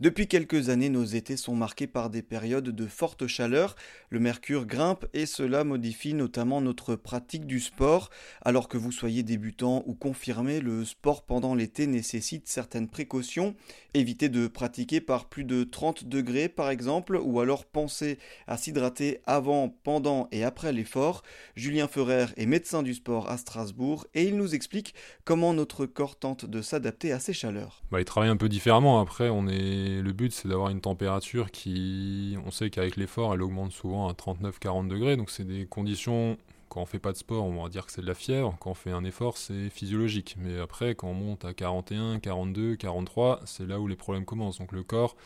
Depuis quelques années, nos étés sont marqués par des périodes de forte chaleur. Le mercure grimpe et cela modifie notamment notre pratique du sport. Alors que vous soyez débutant ou confirmé, le sport pendant l'été nécessite certaines précautions. Évitez de pratiquer par plus de 30 degrés par exemple, ou alors pensez à s'hydrater avant, pendant et après l'effort. Julien Ferrer est médecin du sport à Strasbourg et il nous explique comment notre corps tente de s'adapter à ces chaleurs. Bah, il travaille un peu différemment. Après, on est le but, c'est d'avoir une température qui, on sait qu'avec l'effort, elle augmente souvent à 39-40 degrés. Donc, c'est des conditions, quand on fait pas de sport, on va dire que c'est de la fièvre. Quand on fait un effort, c'est physiologique. Mais après, quand on monte à 41, 42, 43, c'est là où les problèmes commencent. Donc, le corps,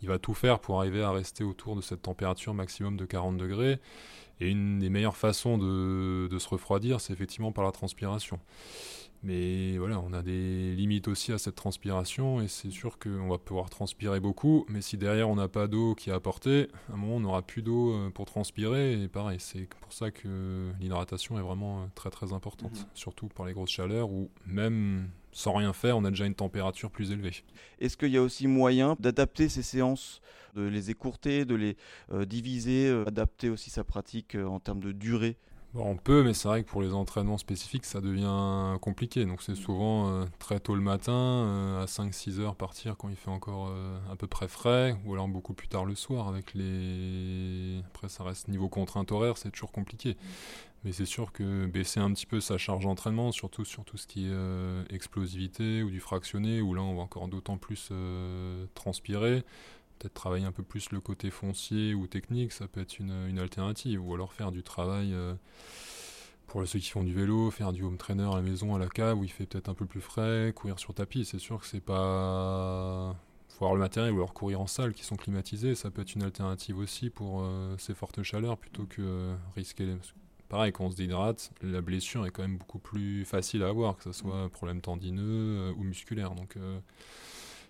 il va tout faire pour arriver à rester autour de cette température maximum de 40 degrés. Et une des meilleures façons de, se refroidir, c'est effectivement par la transpiration. Mais voilà, on a des limites aussi à cette transpiration et c'est sûr qu'on va pouvoir transpirer beaucoup, mais si derrière on n'a pas d'eau qui est apportée, à un moment on n'aura plus d'eau euh, pour transpirer et pareil, c'est pour ça que l'hydratation est vraiment euh, très très importante, mhm. surtout pour les grosses chaleurs ou même sans rien faire, on a déjà une température plus élevée. Est-ce qu'il y a aussi moyen d'adapter ces séances, de les écourter, de les euh, diviser, adapter aussi sa pratique en termes de durée? On peut, mais c'est vrai que pour les entraînements spécifiques, ça devient compliqué. Donc c'est souvent euh, très tôt le matin, euh, à 5-6 heures partir quand il fait encore euh, à peu près frais, ou alors beaucoup plus tard le soir avec les... Après ça reste niveau contrainte horaire, c'est toujours compliqué. Mais c'est sûr que baisser un petit peu sa charge d'entraînement, surtout sur tout ce qui est explosivité ou du fractionné, où là on va encore d'autant plus transpirer, peut-être travailler un peu plus le côté foncier ou technique, ça peut être une, alternative. Ou alors faire du travail euh, pour ceux qui font du vélo, faire du home trainer à la maison, à la cave, où il fait peut-être un peu plus frais, courir sur tapis. C'est sûr que c'est pas. faut avoir le matériel ou alors courir en salle qui sont climatisées. Ça peut être une alternative aussi pour euh, ces fortes chaleurs plutôt que euh, risquer les. Pareil, quand on se déhydrate, la blessure est quand même beaucoup plus facile à avoir, que ce soit un problème tendineux ou musculaire. Donc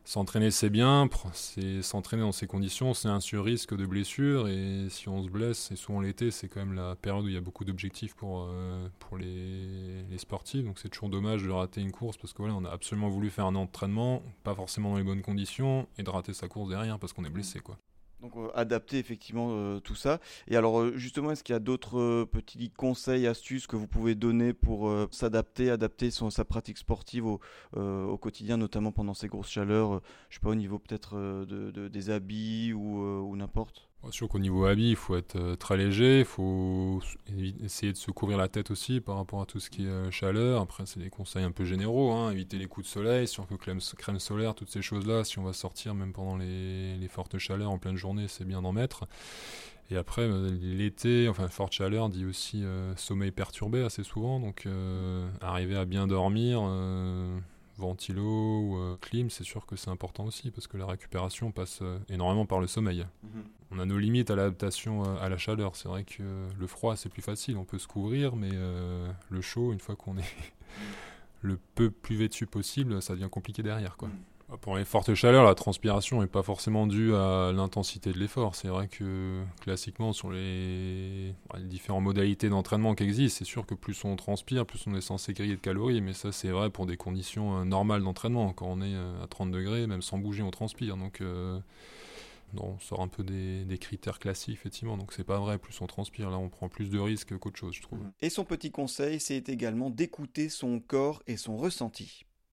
S'entraîner, c'est bien. C'est s'entraîner dans ces conditions, c'est un sur-risque de blessure. Et si on se blesse, et souvent l'été, c'est quand même la période où il y a beaucoup d'objectifs pour, euh, pour les, les, sportifs. Donc c'est toujours dommage de rater une course parce que voilà, on a absolument voulu faire un entraînement, pas forcément dans les bonnes conditions, et de rater sa course derrière parce qu'on est blessé, quoi. Donc euh, adapter effectivement euh, tout ça. Et alors euh, justement, est-ce qu'il y a d'autres petits conseils, astuces que vous pouvez donner pour s'adapter, adapter sa pratique sportive au, quotidien, notamment pendant ces grosses chaleurs, je sais pas, au niveau peut-être de, des habits ou n'importe? Sûr qu'au niveau habit, il faut être euh, très léger, il faut essayer de se couvrir la tête aussi par rapport à tout ce qui est euh, chaleur. Après, c'est des conseils un peu généraux, hein. éviter les coups de soleil, surtout crème, crème solaire, toutes ces choses-là. Si on va sortir, même pendant les, fortes chaleurs en pleine journée, c'est bien d'en mettre. Et après, euh, l'été, enfin, forte chaleur dit aussi sommeil perturbé assez souvent, donc arriver à bien dormir ventilo ou euh, clim, c'est sûr que c'est important aussi parce que la récupération passe euh, énormément par le sommeil. Mhm. On a nos limites à l'adaptation euh, à la chaleur. C'est vrai que le froid c'est plus facile, on peut se couvrir, mais le chaud, une fois qu'on est le peu plus vêtu possible, ça devient compliqué derrière. quoi. Mhm. Pour les fortes chaleurs, la transpiration n'est pas forcément due à l'intensité de l'effort. C'est vrai que classiquement, sur les, différentes modalités d'entraînement qui existent, c'est sûr que plus on transpire, plus on est censé griller de calories. Mais ça, c'est vrai pour des conditions euh, normales d'entraînement. Quand on est euh, à 30 degrés, même sans bouger, on transpire. Donc, euh, on sort un peu des, critères classiques, effectivement. Donc, c'est pas vrai. Plus on transpire, là, on prend plus de risques qu'autre chose, je trouve. Et son petit conseil, c'est également d'écouter son corps et son ressenti.